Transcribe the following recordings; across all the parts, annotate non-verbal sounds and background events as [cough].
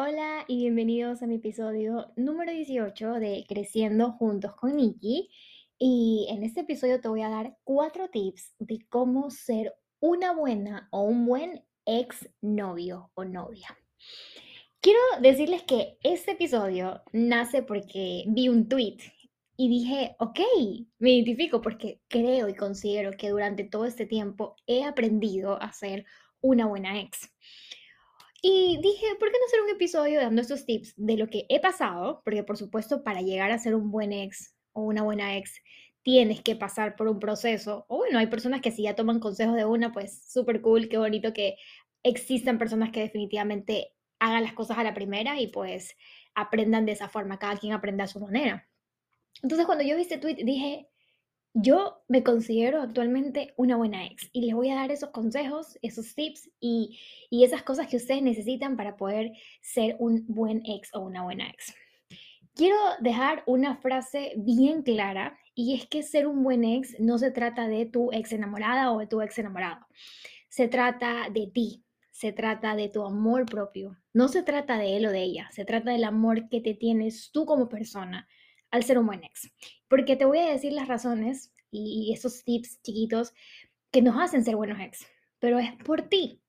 Hola y bienvenidos a mi episodio número 18 de Creciendo Juntos con Nikki. Y en este episodio te voy a dar cuatro tips de cómo ser una buena o un buen ex novio o novia. Quiero decirles que este episodio nace porque vi un tweet y dije, ok, me identifico porque creo y considero que durante todo este tiempo he aprendido a ser una buena ex. Y dije, ¿por qué no hacer un episodio dando estos tips de lo que he pasado? Porque por supuesto, para llegar a ser un buen ex o una buena ex, tienes que pasar por un proceso. O bueno, hay personas que si ya toman consejos de una, pues súper cool, qué bonito que existan personas que definitivamente hagan las cosas a la primera y pues aprendan de esa forma, cada quien aprenda a su manera. Entonces cuando yo vi este tweet dije, yo me considero actualmente una buena ex y les voy a dar esos consejos, esos tips y, y, esas cosas que ustedes necesitan para poder ser un buen ex o una buena ex. Quiero dejar una frase bien clara y es que ser un buen ex no se trata de tu ex enamorada o de tu ex enamorado. Se trata de ti, se trata de tu amor propio. No se trata de él o de ella, se trata del amor que te tienes tú como persona al ser un buen ex. Porque te voy a decir las razones y esos tips chiquitos que nos hacen ser buenos ex, pero es por ti.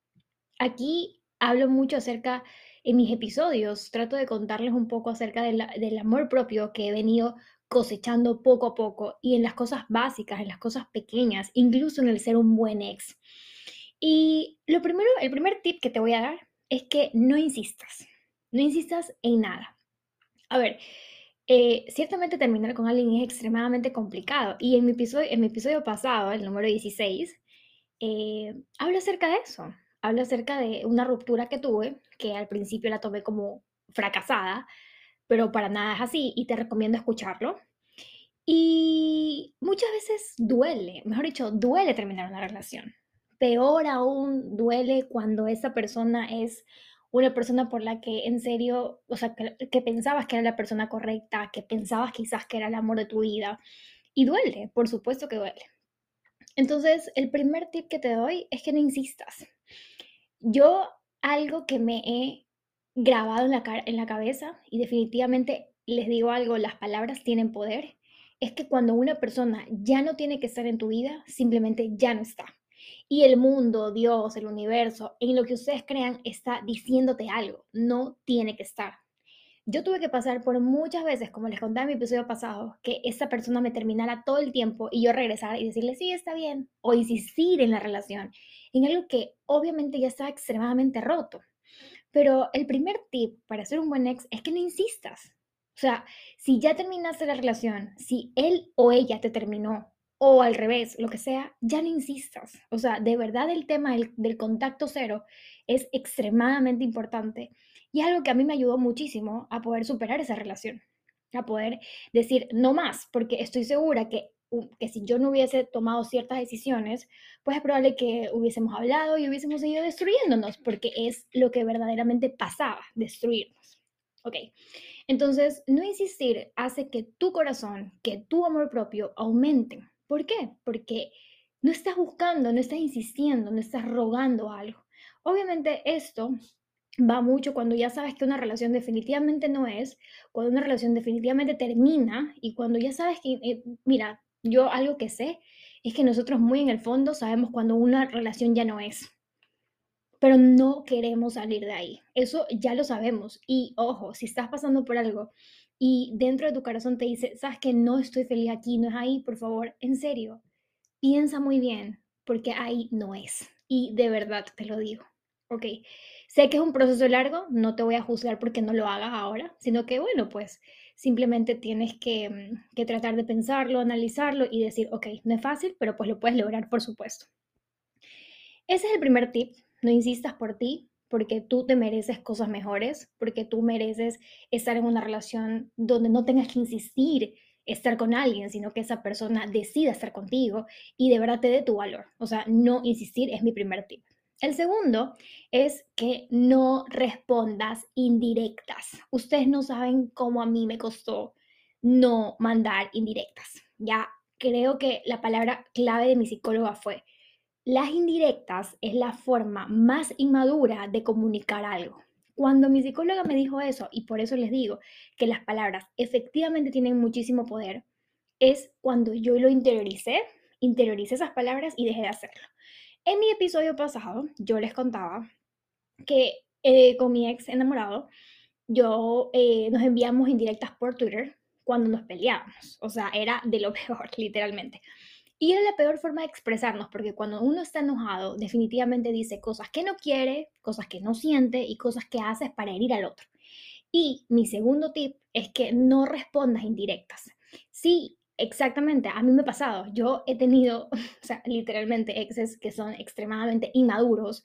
Aquí hablo mucho acerca, en mis episodios, trato de contarles un poco acerca del amor propio que he venido cosechando poco a poco y en las cosas básicas, en las cosas pequeñas, incluso en el ser un buen ex. Y lo primero, el primer tip que te voy a dar es que no insistas, no insistas en nada. A ver, eh, ciertamente terminar con alguien es extremadamente complicado. Y en mi episodio, en mi episodio pasado, el número 16, eh, hablo acerca de eso. Hablo acerca de una ruptura que tuve, que al principio la tomé como fracasada, pero para nada es así y te recomiendo escucharlo. Y muchas veces duele, mejor dicho, duele terminar una relación. Peor aún duele cuando esa persona es una persona por la que en serio, o sea, que, pensabas que era la persona correcta, que pensabas quizás que era el amor de tu vida. Y duele, por supuesto que duele. Entonces, el primer tip que te doy es que no insistas. Yo algo que me he grabado en la, en la cabeza y definitivamente les digo algo, las palabras tienen poder, es que cuando una persona ya no tiene que estar en tu vida, simplemente ya no está y el mundo, Dios, el universo, en lo que ustedes crean, está diciéndote algo. No tiene que estar. Yo tuve que pasar por muchas veces, como les conté en mi episodio pasado, que esa persona me terminara todo el tiempo y yo regresar y decirle, sí, está bien, o insistir en la relación, en algo que obviamente ya está extremadamente roto. Pero el primer tip para ser un buen ex es que no insistas. O sea, si ya terminaste la relación, si él o ella te terminó o al revés, lo que sea, ya no insistas. O sea, de verdad el tema del, contacto cero es extremadamente importante y es algo que a mí me ayudó muchísimo a poder superar esa relación, a poder decir no más, porque estoy segura que, que si yo no hubiese tomado ciertas decisiones, pues es probable que hubiésemos hablado y hubiésemos seguido destruyéndonos, porque es lo que verdaderamente pasaba, destruirnos. Ok, entonces no insistir hace que tu corazón, que tu amor propio aumenten ¿Por qué? Porque no estás buscando, no estás insistiendo, no estás rogando algo. Obviamente esto va mucho cuando ya sabes que una relación definitivamente no es, cuando una relación definitivamente termina y cuando ya sabes que, eh, mira, yo algo que sé es que nosotros muy en el fondo sabemos cuando una relación ya no es, pero no queremos salir de ahí. Eso ya lo sabemos. Y ojo, si estás pasando por algo y dentro de tu corazón te dice, sabes que no estoy feliz aquí, no es ahí, por favor, en serio, piensa muy bien, porque ahí no es. Y de verdad te lo digo. Ok, sé que es un proceso largo, no te voy a juzgar porque no lo hagas ahora, sino que bueno, pues simplemente tienes que, mm, que tratar de pensarlo, analizarlo y decir, ok, no es fácil, pero pues lo puedes lograr, por supuesto. Ese es el primer tip, no insistas por ti, porque tú te mereces cosas mejores, porque tú mereces estar en una relación donde no tengas que insistir estar con alguien, sino que esa persona decida estar contigo y de verdad te dé tu valor. O sea, no insistir es mi primer tip. El segundo es que no respondas indirectas. Ustedes no saben cómo a mí me costó no mandar indirectas. Ya creo que la palabra clave de mi psicóloga fue las indirectas es la forma más inmadura de comunicar algo. cuando mi psicóloga me dijo eso, y por eso les digo que las palabras efectivamente tienen muchísimo poder, es cuando yo lo interioricé, interioricé esas palabras y dejé de hacerlo. En mi episodio pasado, yo les contaba que eh, con mi ex enamorado, yo eh, nos enviamos indirectas por Twitter cuando nos peleábamos. O sea, era de lo [laughs] peor, literalmente. Y era la peor forma de expresarnos, porque cuando uno está enojado, definitivamente dice cosas que no quiere, cosas que no siente y cosas que hace para herir al otro. Y mi segundo tip es que no respondas indirectas. Sí, exactamente, a mí me ha pasado. Yo he tenido, [laughs] o sea, literalmente exes que son extremadamente inmaduros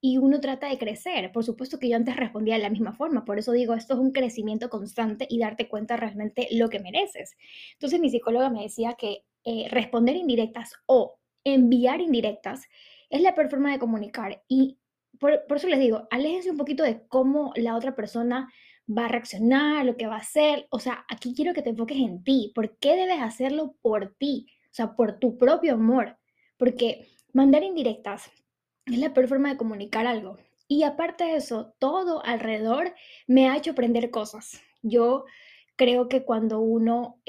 y uno trata de crecer. Por supuesto que yo antes respondía de la misma forma, por eso digo, esto es un crecimiento constante y darte cuenta realmente lo que mereces. Entonces mi psicóloga me decía que eh, responder indirectas o enviar indirectas es la peor forma de comunicar. Y por, eso les digo, aléjense un poquito de cómo la otra persona va a reaccionar, lo que va a hacer. O sea, aquí quiero que te enfoques en ti. ¿Por qué debes hacerlo por ti? O sea, por tu propio amor. Porque mandar indirectas es la peor forma de comunicar algo. Y aparte de eso, todo alrededor me ha hecho aprender cosas. Yo creo que cuando uno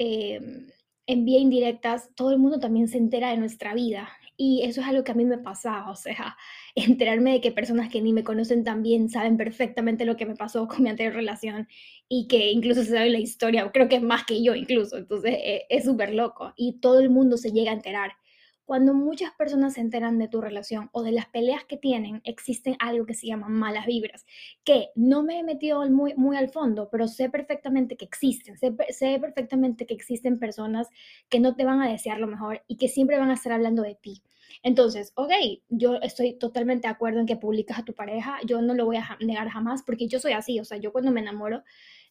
em, envía indirectas, todo el mundo también se entera de nuestra vida. Y eso es algo que a mí me pasa, o sea, [laughs] enterarme de que personas que ni me conocen tan bien saben perfectamente lo que me pasó con mi anterior relación y que incluso se sabe la historia, creo que es más que yo incluso, entonces eh, es súper loco y todo el mundo se llega a enterar. Cuando muchas personas se enteran de tu relación o de las peleas que tienen, existen algo que se llama malas vibras, que no me he metido muy, muy al fondo, pero sé perfectamente que existen, sé, sé perfectamente que existen personas que no te van a desear lo mejor y que siempre van a estar hablando de ti. Entonces, ok, yo estoy totalmente de acuerdo en que publicas a tu pareja, yo no lo voy a negar jamás porque yo soy así, o sea, yo cuando me enamoro,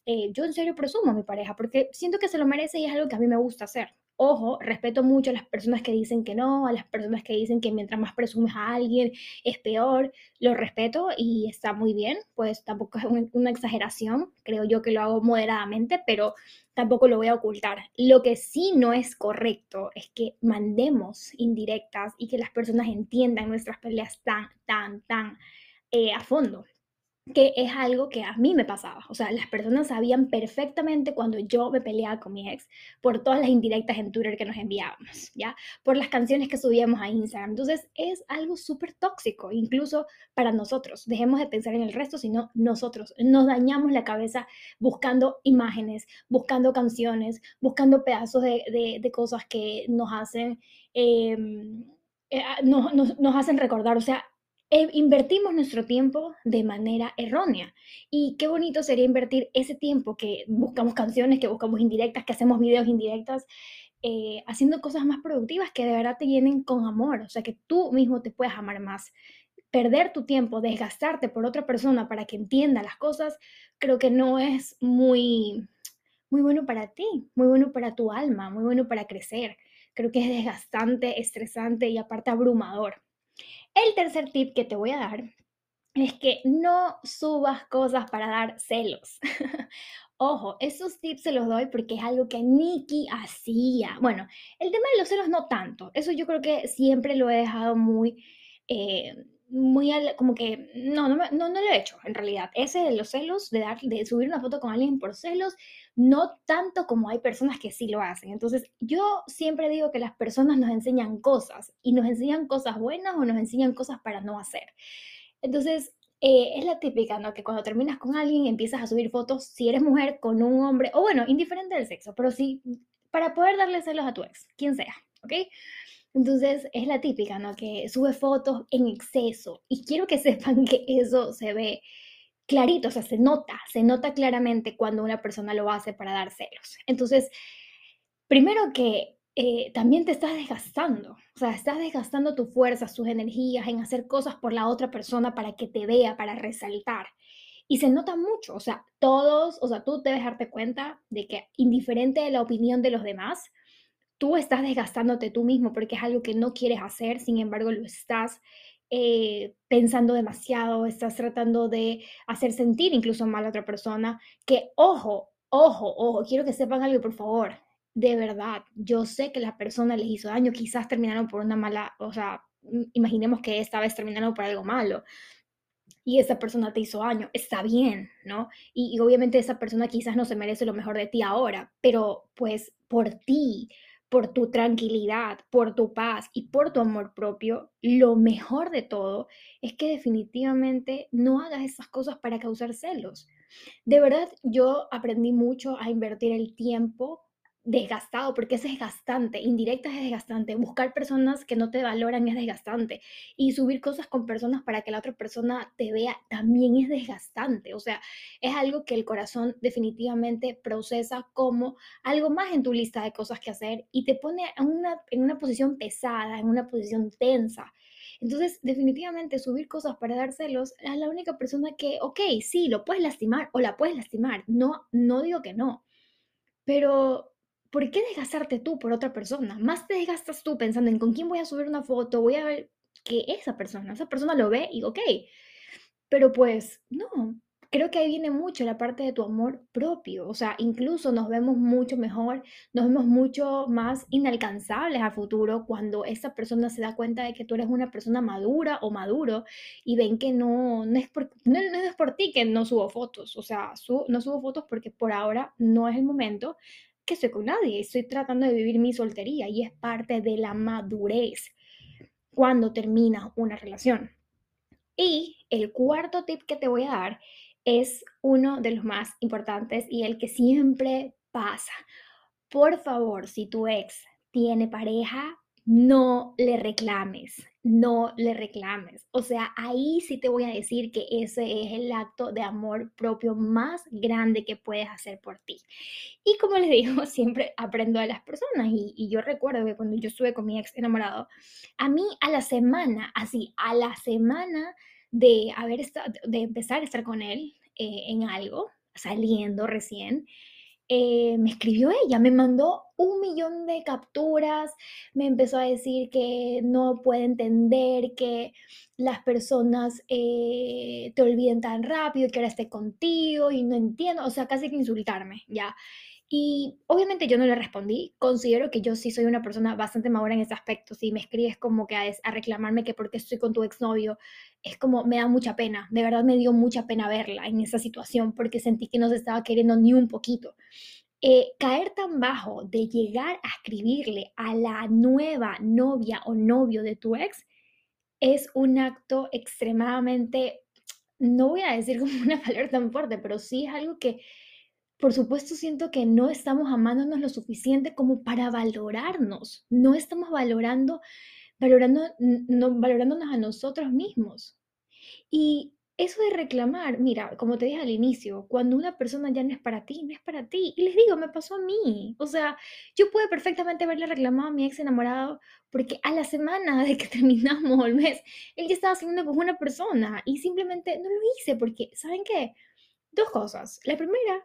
eh, yo en serio presumo a mi pareja porque siento que se lo merece y es algo que a mí me gusta hacer. Ojo, respeto mucho a las personas que dicen que no, a las personas que dicen que mientras más presumes a alguien es peor. Lo respeto y está muy bien, pues tampoco es una exageración, creo yo que lo hago moderadamente, pero tampoco lo voy a ocultar. Lo que sí no es correcto es que mandemos indirectas y que las personas entiendan nuestras peleas tan, tan, tan eh, a fondo que es algo que a mí me pasaba. O sea, las personas sabían perfectamente cuando yo me peleaba con mi ex por todas las indirectas en Twitter que nos enviábamos, ¿ya? Por las canciones que subíamos a Instagram. Entonces, es algo súper tóxico, incluso para nosotros. Dejemos de pensar en el resto, sino nosotros. Nos dañamos la cabeza buscando imágenes, buscando canciones, buscando pedazos de, de, cosas que nos hacen... Em, eh, nos, nos hacen recordar, o sea, eh, invertimos nuestro tiempo de manera errónea. Y qué bonito sería invertir ese tiempo que buscamos canciones, que buscamos indirectas, que hacemos videos indirectas, eh, haciendo cosas más productivas que de verdad te llenen con amor, o sea, que tú mismo te puedas amar más. Perder tu tiempo, desgastarte por otra persona para que entienda las cosas, creo que no es muy, muy bueno para ti, muy bueno para tu alma, muy bueno para crecer. Creo que es desgastante, estresante y aparte abrumador. El tercer tip que te voy a dar es que no subas cosas para dar celos. [laughs] Ojo, esos tips se los doy porque es algo que Nikki hacía. Bueno, el tema de los celos no tanto. Eso yo creo que siempre lo he dejado muy, eh, muy como que no, no, no, no, lo he hecho en realidad. Ese de los celos, de, dar, de subir una foto con alguien por celos, no tanto como hay personas que sí lo hacen. Entonces, yo siempre digo que las personas nos enseñan cosas y nos enseñan cosas buenas o nos enseñan cosas para no hacer. Entonces, eh, es la típica, ¿no? Que cuando terminas con alguien empiezas a subir fotos, si eres mujer, con un hombre, o bueno, indiferente del sexo, pero sí, para poder darle celos a tu ex, quien sea, ¿ok? Entonces es la típica, ¿no? Que sube fotos en exceso y quiero que [laughs] sepan que eso se ve clarito, o sea, se nota, se nota claramente cuando una persona lo hace para dar celos. Entonces, primero que eh, también te estás desgastando, o sea, estás desgastando tu fuerza, tus energías en hacer cosas por la otra persona para que te vea, para resaltar. Y se nota mucho, o sea, todos, o sea, tú debes darte cuenta de que indiferente de la opinión de los demás, tú estás desgastándote tú mismo porque es algo que no quieres hacer, sin embargo lo estás eh, pensando demasiado, estás tratando de hacer sentir incluso mal a otra persona, que ojo, ojo, ojo, quiero que sepan algo, por favor, de verdad, yo sé que la persona les hizo daño, quizás terminaron por una mala, o sea, imaginemos que esta vez terminaron por algo malo. y esa persona te hizo daño, está bien, ¿no? Y, y, obviamente esa persona quizás no se merece lo mejor de ti ahora, pero pues por ti, por tu tranquilidad, por tu paz y por tu amor propio, lo mejor de todo es que definitivamente no hagas esas cosas para causar celos. De verdad, yo aprendí mucho a invertir el tiempo desgastado, porque es desgastante, indirecta es desgastante, buscar personas que no te valoran es desgastante y subir cosas con personas para que la otra persona te vea también es desgastante, o sea, es algo que el corazón definitivamente procesa como algo más en tu lista de cosas que hacer y te pone en una, en una posición pesada, en una posición tensa. Entonces, definitivamente subir cosas para dar celos es la única persona que, ok, sí, lo puedes lastimar o la puedes lastimar, no, no digo que no, pero ¿por qué desgastarte tú por otra persona? Más te desgastas tú pensando en con quién voy a subir una foto, voy a ver que esa persona, esa persona lo ve y ok, pero pues no, creo que ahí viene mucho la parte de tu amor propio, o sea, incluso nos vemos mucho mejor, nos vemos mucho más inalcanzables a futuro cuando esa persona se da cuenta de que tú eres una persona madura o maduro y ven que no, no, es, por, no, es por ti que no subo fotos, o sea, no subo fotos porque por ahora no es el momento, que estoy con nadie, estoy tratando de vivir mi soltería y es parte de la madurez cuando termina una relación. Y el cuarto tip que te voy a dar es uno de los más importantes y el que siempre pasa. Por favor, si tu ex tiene pareja, no le reclames, no le reclames. O sea, ahí sí te voy a decir que ese es el acto de amor propio más grande que puedes hacer por ti. Y como les digo, [laughs] siempre aprendo de las personas y, yo recuerdo que cuando yo estuve con mi ex enamorado, a mí a la semana, así, a la semana de, haber de empezar a estar con él eh, en algo, saliendo recién, eh, me escribió ella, me mandó un millón de capturas, me empezó a decir que no puede entender que las personas eh, te olviden tan rápido, que ahora esté contigo y no entiendo, o sea, casi que insultarme, ya. Y obviamente yo no le respondí. Considero que yo sí soy una persona bastante madura en ese aspecto. Si me escribes como que a, reclamarme que porque estoy con tu exnovio, es como me da mucha pena. De verdad me dio mucha pena verla en esa situación porque sentí que no se estaba queriendo ni un poquito. Eh, caer tan bajo de llegar a escribirle a la nueva novia o novio de tu ex es un acto extremadamente, no voy a decir como una [laughs] palabra tan fuerte, pero sí es algo que por supuesto, siento que no estamos amándonos lo suficiente como para valorarnos. No estamos valorando, valorando, no, valorándonos a nosotros mismos. Y eso de reclamar, mira, como te dije al inicio, cuando una persona ya no es para ti, no es para ti. Y les digo, me pasó a mí. O sea, yo pude perfectamente haberle reclamado a mi ex enamorado porque a la semana de que [laughs] terminamos el mes, él ya estaba saliendo con una persona y simplemente no lo hice porque, ¿saben qué? Dos cosas. La primera,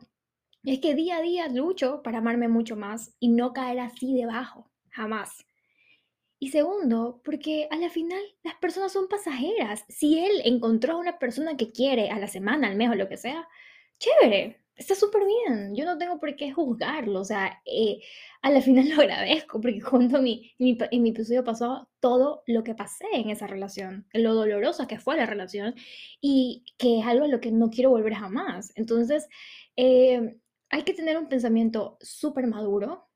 es que día a día lucho para amarme mucho más y no caer así debajo, jamás. Y segundo, porque a la final las personas son pasajeras. Si él encontró a una persona que quiere a la semana, al mes o lo que sea, chévere, está súper bien. Yo no tengo por qué juzgarlo. O sea, eh, a la final [laughs] lo agradezco porque cuando mi, en mi episodio pasó todo lo que pasé en esa relación, lo dolorosa que fue la relación y que es algo a lo que no quiero volver jamás. Entonces, eh, hay que tener un pensamiento súper maduro,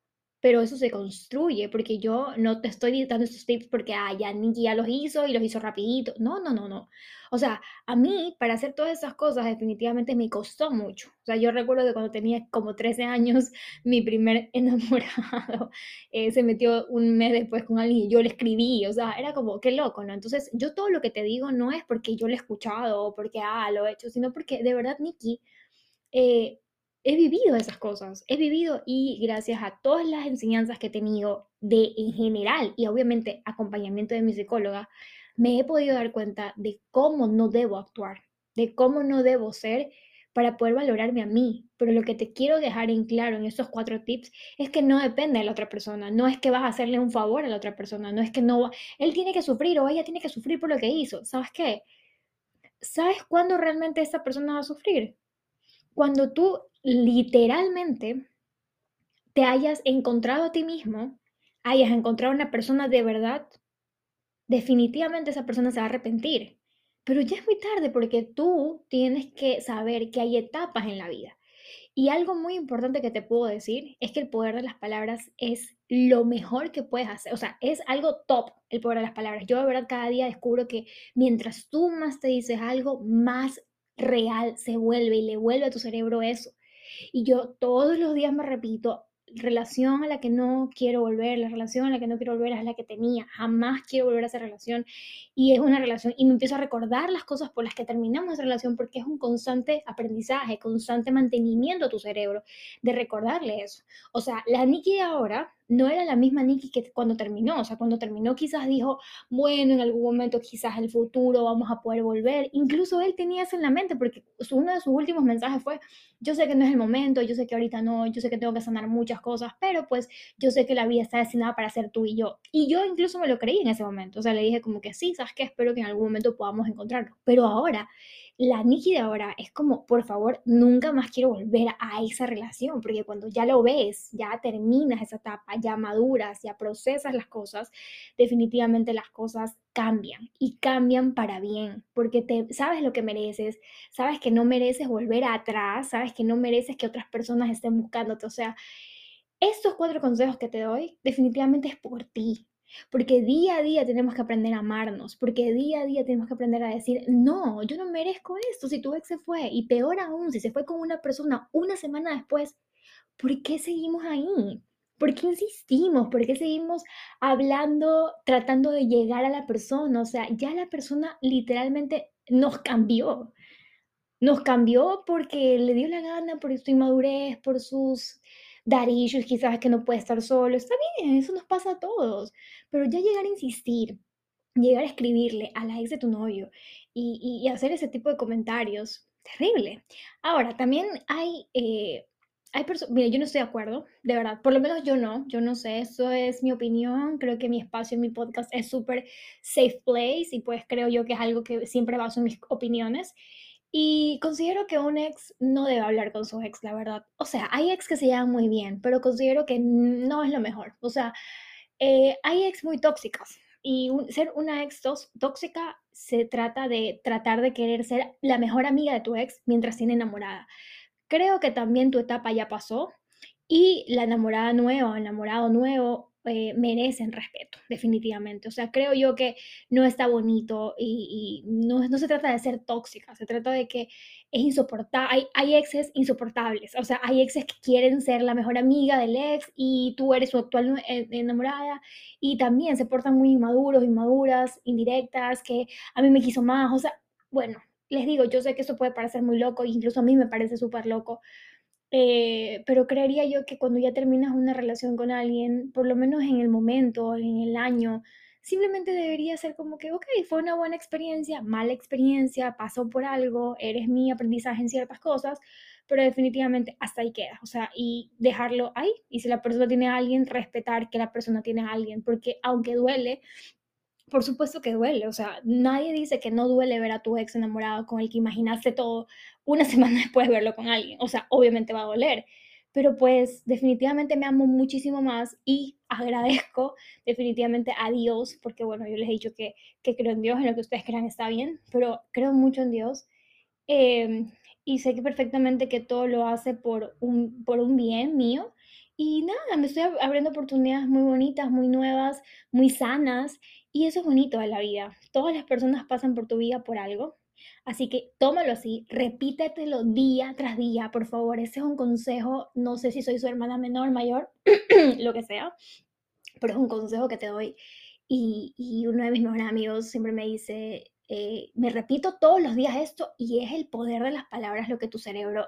pero eso se construye, porque yo no te estoy dando estos tips porque ah, ya Nikki ya los hizo y los hizo rapidito. No, no, no, no. O sea, a mí para hacer todas esas cosas definitivamente me costó mucho. O sea, yo recuerdo que cuando tenía como 13 años, [laughs] mi primer enamorado [laughs] eh, se metió un mes después con alguien y yo le escribí. O sea, era como, qué loco, ¿no? Entonces, yo todo lo que te digo no es porque yo lo he escuchado o porque, ah, lo he hecho, sino porque de verdad, Nikki, eh, he vivido esas cosas, he vivido y gracias a todas las enseñanzas que he tenido de en general y obviamente acompañamiento de mi psicóloga, me he podido dar cuenta de cómo no debo actuar, de cómo no debo ser para poder valorarme a mí. Pero lo que te quiero dejar en claro en estos cuatro tips es que no depende de la otra persona, no es que vas a hacerle un favor a la otra persona, no es que no, él tiene que sufrir o ella tiene que sufrir por lo que hizo. ¿Sabes qué? ¿Sabes cuándo realmente esa persona va a sufrir? Cuando tú literalmente te hayas encontrado a ti mismo, hayas encontrado una persona de verdad, definitivamente esa persona se va a arrepentir. pero ya es muy tarde porque tú tienes que saber que hay etapas en la vida. Y algo muy importante que te puedo decir es que el poder de las palabras es lo mejor que puedes hacer. O sea, es algo top el poder de las palabras. Yo de verdad cada día descubro que mientras tú más te dices algo, más real se vuelve y le vuelve a tu cerebro eso. Y yo todos los días me repito, relación a la que no quiero volver, la relación a la que no quiero volver es la que tenía, jamás quiero volver a esa relación y es una relación y me empiezo a recordar las cosas por las que terminamos esa relación porque es un constante aprendizaje, constante mantenimiento a tu cerebro de recordarle eso. O sea, la Nikki de ahora no era la misma Nikki que cuando terminó, o sea, cuando terminó quizás dijo, bueno, en algún momento quizás el futuro vamos a poder volver, incluso él tenía eso en la mente porque uno de sus últimos mensajes fue, yo sé que no es el momento, yo sé que ahorita no, yo sé que tengo que sanar muchas cosas, pero pues yo sé que la vida está destinada para ser tú y yo. Y yo incluso me lo creí en ese momento, o sea, le dije como que sí, sabes que espero que en algún momento podamos encontrarnos, pero ahora la Nikki de ahora es como, por favor, nunca más quiero volver a esa relación, porque cuando ya lo ves, ya terminas esa etapa, ya maduras, ya procesas las cosas, definitivamente las cosas cambian y cambian para bien, porque te sabes lo que mereces, sabes que no mereces volver atrás, sabes que no mereces que otras personas estén buscándote, o sea, estos cuatro consejos que te doy definitivamente es por ti, porque día a día tenemos que aprender a amarnos, porque día a día tenemos que aprender a decir, no, yo no merezco esto si tu ex se fue, y peor aún, si se fue con una persona una semana después, ¿por qué seguimos ahí? ¿Por qué insistimos? ¿Por qué seguimos hablando, tratando de llegar a la persona? O sea, ya la persona literalmente nos cambió. Nos cambió porque le dio la gana, por su inmadurez, por sus dar issues, quizás que no puede estar solo. Está bien, eso nos pasa a todos. Pero ya llegar a insistir, llegar a escribirle a la ex de tu novio y, hacer ese tipo de comentarios, terrible. Ahora, también hay... Eh, hay personas, mira, yo no estoy de acuerdo, de verdad, por lo menos yo no, yo no sé, eso es mi opinión, creo que mi espacio, mi podcast es súper safe place y pues creo yo que es algo que siempre baso en mis opiniones y considero que un ex no debe hablar con su ex, la verdad. O sea, hay ex que se llevan muy bien, pero considero que no es lo mejor. O sea, eh, hay ex muy tóxicas. Y ser una ex tóxica se trata de tratar de querer ser la mejor amiga de tu ex mientras tiene enamorada. Creo que también tu etapa ya pasó y la enamorada nueva enamorado nuevo eh, merecen respeto, definitivamente. O sea, creo yo que no está bonito y, no, se trata de ser tóxica, se trata de que es insoportable, hay, hay, exes insoportables, o sea, hay exes que quieren ser la mejor amiga del ex y tú eres su actual eh, enamorada y también se portan muy inmaduros, inmaduras, indirectas, que a mí me quiso más, o sea, bueno, les digo, yo sé que eso puede parecer muy loco, incluso a mí me parece súper loco, eh, pero creería yo que cuando ya terminas una relación con alguien, por lo menos en el momento, en el año, simplemente debería ser como que, ok, fue una buena experiencia, mala experiencia, pasó por algo, eres mi aprendizaje en ciertas cosas, pero definitivamente hasta ahí queda, o sea, y dejarlo ahí. Y si la persona tiene a alguien, respetar que la persona tiene a alguien, porque aunque duele, por supuesto que duele, o sea, nadie dice que no duele ver a tu ex enamorado con el que imaginaste todo una [laughs] semana después de verlo con alguien, o sea, obviamente va a doler, pero pues definitivamente me amo muchísimo más y agradezco definitivamente a Dios, porque bueno, yo les he dicho que, que creo en Dios, en lo que ustedes crean está bien, pero creo mucho en Dios. Em, y sé que perfectamente que todo lo hace por un, por un bien mío. Y nada, me estoy abriendo oportunidades muy bonitas, muy nuevas, muy sanas. Y eso es bonito de la vida. Todas las personas pasan por tu vida por algo. Así que tómalo así, repítetelo día tras día, por favor. Ese es un consejo. No sé si soy su hermana menor, mayor, [clears throat] lo que sea, pero es un consejo que te doy. Y, y uno de mis mejores amigos siempre me dice, eh, me repito todos los días esto y es el poder de las palabras lo que tu cerebro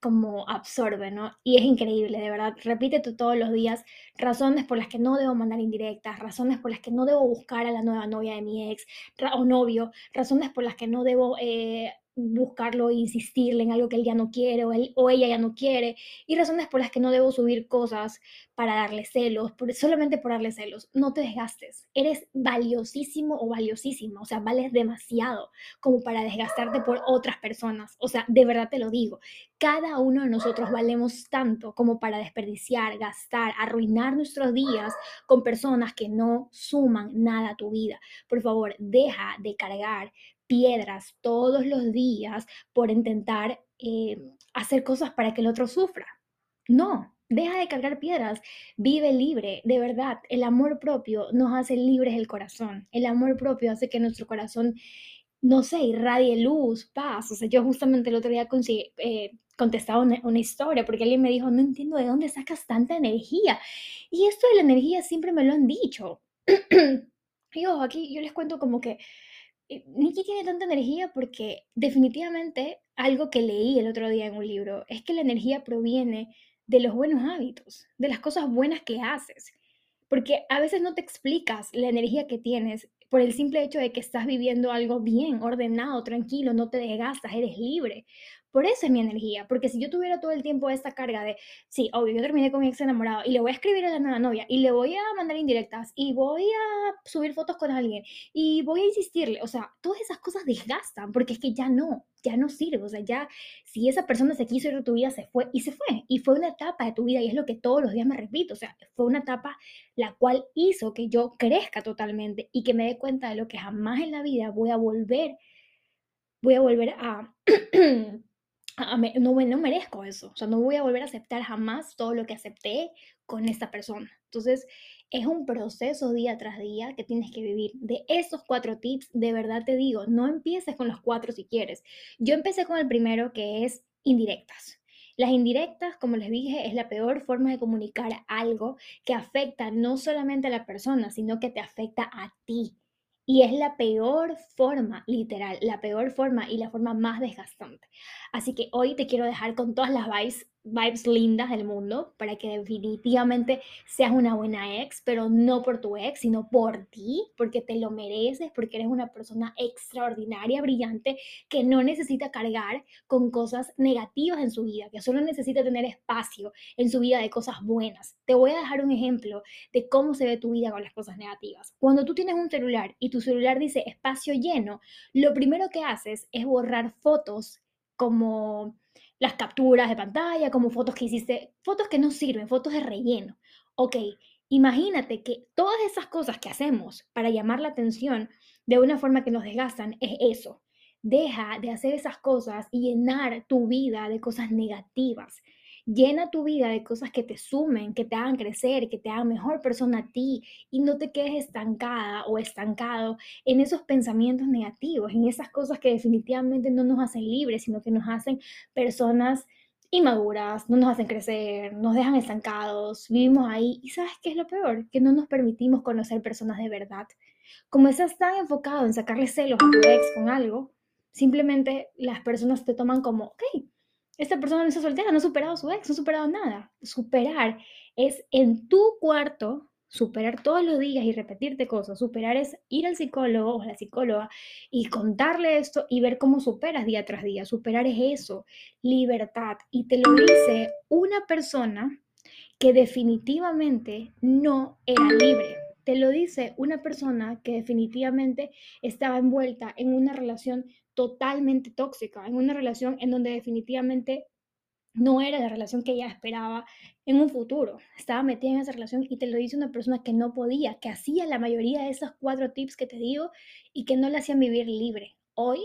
como absorbe, ¿no? Y es increíble, de verdad. Repite todos los días razones por las que no debo mandar indirectas, razones por las que no debo buscar a la nueva novia de mi ex o novio, razones por las que no debo eh, buscarlo e insistirle en algo que él ya no quiere o, él, o ella ya no quiere, y razones por las que no debo subir cosas para darle celos, solamente por darle celos. No te desgastes, eres valiosísimo o valiosísima, o sea, vales demasiado como para desgastarte por otras personas, o sea, de verdad te lo digo, cada uno de nosotros valemos tanto como para desperdiciar, gastar, arruinar nuestros días con personas que no suman nada a tu vida. Por favor, deja de cargar piedras todos los días por intentar eh, hacer cosas para que el otro sufra. No, deja de cargar piedras, vive libre, de verdad. El amor propio nos hace libres el corazón. El amor propio hace que nuestro corazón, no sé, irradie luz, paz. O sea, yo justamente el otro día eh, contestaba una, una, historia porque alguien me dijo, no entiendo de dónde sacas tanta energía. Y esto de la energía siempre me lo han dicho. [clears throat] y ojo, aquí yo les cuento como que Nikki tiene tanta energía porque definitivamente algo que leí el otro día en un libro es que la energía proviene de los buenos hábitos, de las cosas buenas que haces. Porque a veces no te explicas la energía que tienes por el simple hecho de que estás viviendo algo bien, ordenado, tranquilo, no te desgastas, eres libre. Por eso es mi energía, porque si yo tuviera todo el tiempo esta carga de, sí, obvio, yo terminé con mi ex enamorado y le voy a escribir a la nueva novia y le voy a mandar indirectas y voy a subir fotos con alguien y voy a insistirle, o sea, todas esas cosas desgastan porque es que ya no, ya no sirve, o sea, ya si esa persona se quiso ir de tu vida, se fue y se fue y fue una etapa de tu vida y es lo que todos los días me repito, o sea, fue una etapa la cual hizo que yo crezca totalmente y que me dé cuenta de lo que jamás en la vida voy a volver, voy a volver a... [clears throat] no, no merezco eso, o sea, no voy a volver a aceptar jamás todo lo que acepté con esta persona. Entonces, es un proceso día tras día que tienes que vivir. De esos cuatro tips, de verdad te digo, no empieces con los cuatro si quieres. Yo empecé con el primero que es indirectas. Las indirectas, como les dije, es la peor forma de comunicar algo que afecta no solamente a la persona, sino que te afecta a ti. Y es la peor forma, literal, la peor forma y la forma más desgastante. Así que hoy te quiero dejar con todas las vibes vibes lindas del mundo para que definitivamente seas una buena ex, pero no por tu ex, sino por ti, porque te lo mereces, porque eres una persona extraordinaria, brillante, que no necesita cargar con cosas negativas en su vida, que solo necesita tener espacio en su vida de cosas buenas. Te voy a dejar un ejemplo de cómo se ve tu vida con las cosas negativas. Cuando tú tienes un celular y tu celular dice espacio lleno, lo primero que haces es borrar fotos como las capturas de pantalla, como fotos que hiciste, fotos que no sirven, fotos de relleno. Ok, imagínate que todas esas cosas que hacemos para llamar la atención de una forma que nos desgastan es eso. Deja de hacer esas cosas y llenar tu vida de cosas negativas. Llena tu vida de cosas que te sumen, que te hagan crecer, que te hagan mejor persona a ti y no te quedes estancada o estancado en esos pensamientos negativos, en esas cosas que definitivamente no nos hacen libres, sino que nos hacen personas inmaduras, no nos hacen crecer, nos dejan estancados, vivimos ahí y ¿sabes qué es lo peor? Que no nos permitimos conocer personas de verdad. Como estás tan enfocado en sacarle celos a tu ex con algo, simplemente las personas te toman como, ok, esta persona no está soltera, no ha superado su ex, no ha superado nada. Superar es en tu cuarto, superar todos los días y repetirte cosas. Superar es ir al psicólogo o a la psicóloga y contarle esto y ver cómo superas día tras día. Superar es eso, libertad. Y te lo dice una persona que definitivamente no era libre. Te lo dice una persona que definitivamente estaba envuelta en una relación totalmente tóxica, en una relación en donde definitivamente no era la relación que ella esperaba en un futuro. Estaba metida en esa relación y te lo dice una persona que no podía, que hacía la mayoría de esos cuatro tips que te digo y que no le hacían vivir libre. Hoy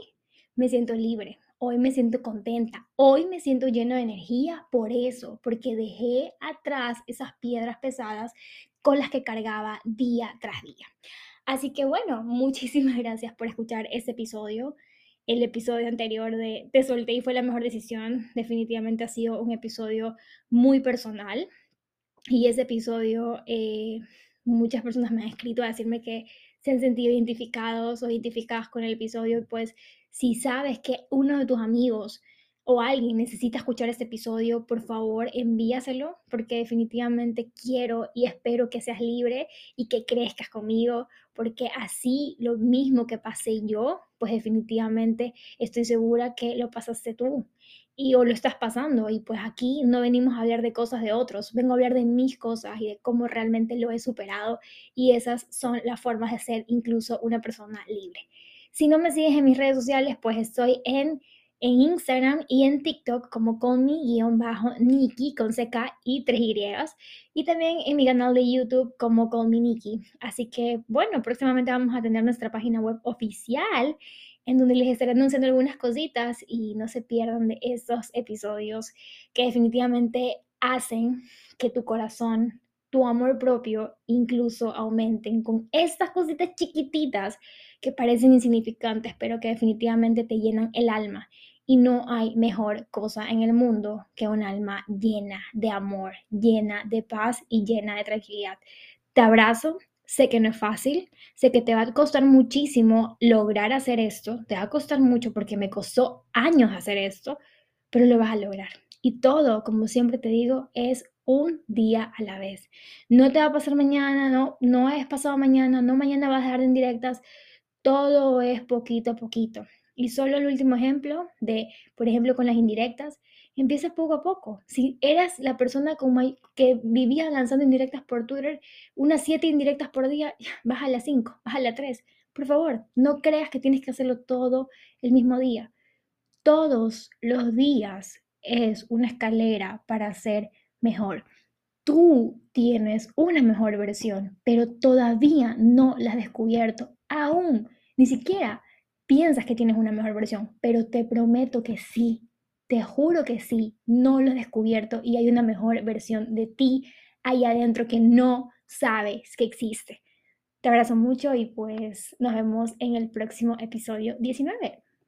me siento libre, hoy me siento contenta, hoy me siento lleno de energía por eso, porque dejé atrás esas piedras pesadas con las que cargaba día tras día. Así que bueno, muchísimas [laughs] gracias por escuchar este episodio el episodio anterior de Te solté y fue la mejor decisión. Definitivamente ha sido un episodio muy personal. Y ese episodio, eh, muchas personas me han escrito a decirme que se han sentido identificados o identificadas con el episodio. Pues si sabes que uno de tus amigos o alguien necesita escuchar este episodio, por favor envíaselo porque definitivamente quiero y espero que seas libre y que crezcas conmigo porque así lo mismo que pasé yo, pues definitivamente estoy segura que lo pasaste tú y o lo estás pasando y pues aquí no venimos a hablar de cosas de otros, vengo a hablar de mis cosas y de cómo realmente lo he superado y esas son las formas de ser incluso una persona libre. Si no me sigues en mis redes sociales, pues estoy en en Instagram y en TikTok como con mi bajo Nikki con CK y 3 Y. También en mi canal de YouTube como con mi Nikki. Así que bueno, próximamente vamos a tener nuestra página web oficial en donde les estaré anunciando algunas cositas y no se pierdan de esos episodios que definitivamente hacen que tu corazón, tu amor propio incluso aumenten con estas cositas chiquititas que parecen insignificantes, pero que definitivamente te llenan el alma. Y no hay mejor cosa en el mundo que un alma llena de amor, llena de paz y llena de tranquilidad. Te abrazo, sé que no es fácil, sé que te va a costar muchísimo lograr hacer esto, te va a costar mucho porque me costó años hacer esto, pero lo vas a lograr. Y todo, como siempre te digo, es un día a la vez. No te va a pasar mañana, no, no es pasado mañana, no mañana vas a dejar en directas, todo es poquito a poquito. Y solo el último ejemplo de, por ejemplo, con las indirectas, empieza poco a poco. Si eras la persona que vivía lanzando indirectas por Twitter, unas siete indirectas por día, baja a las cinco, baja a las tres. Por favor, no creas que tienes que hacerlo todo el mismo día. Todos los días es una escalera para ser mejor. Tú tienes una mejor versión, pero todavía no la has descubierto. Aún, ni siquiera piensas que tienes una mejor versión, pero te prometo que sí, te juro que sí, no lo he descubierto y hay una mejor versión de ti ahí adentro que no sabes que existe. Te abrazo mucho y pues nos vemos en el próximo episodio 19.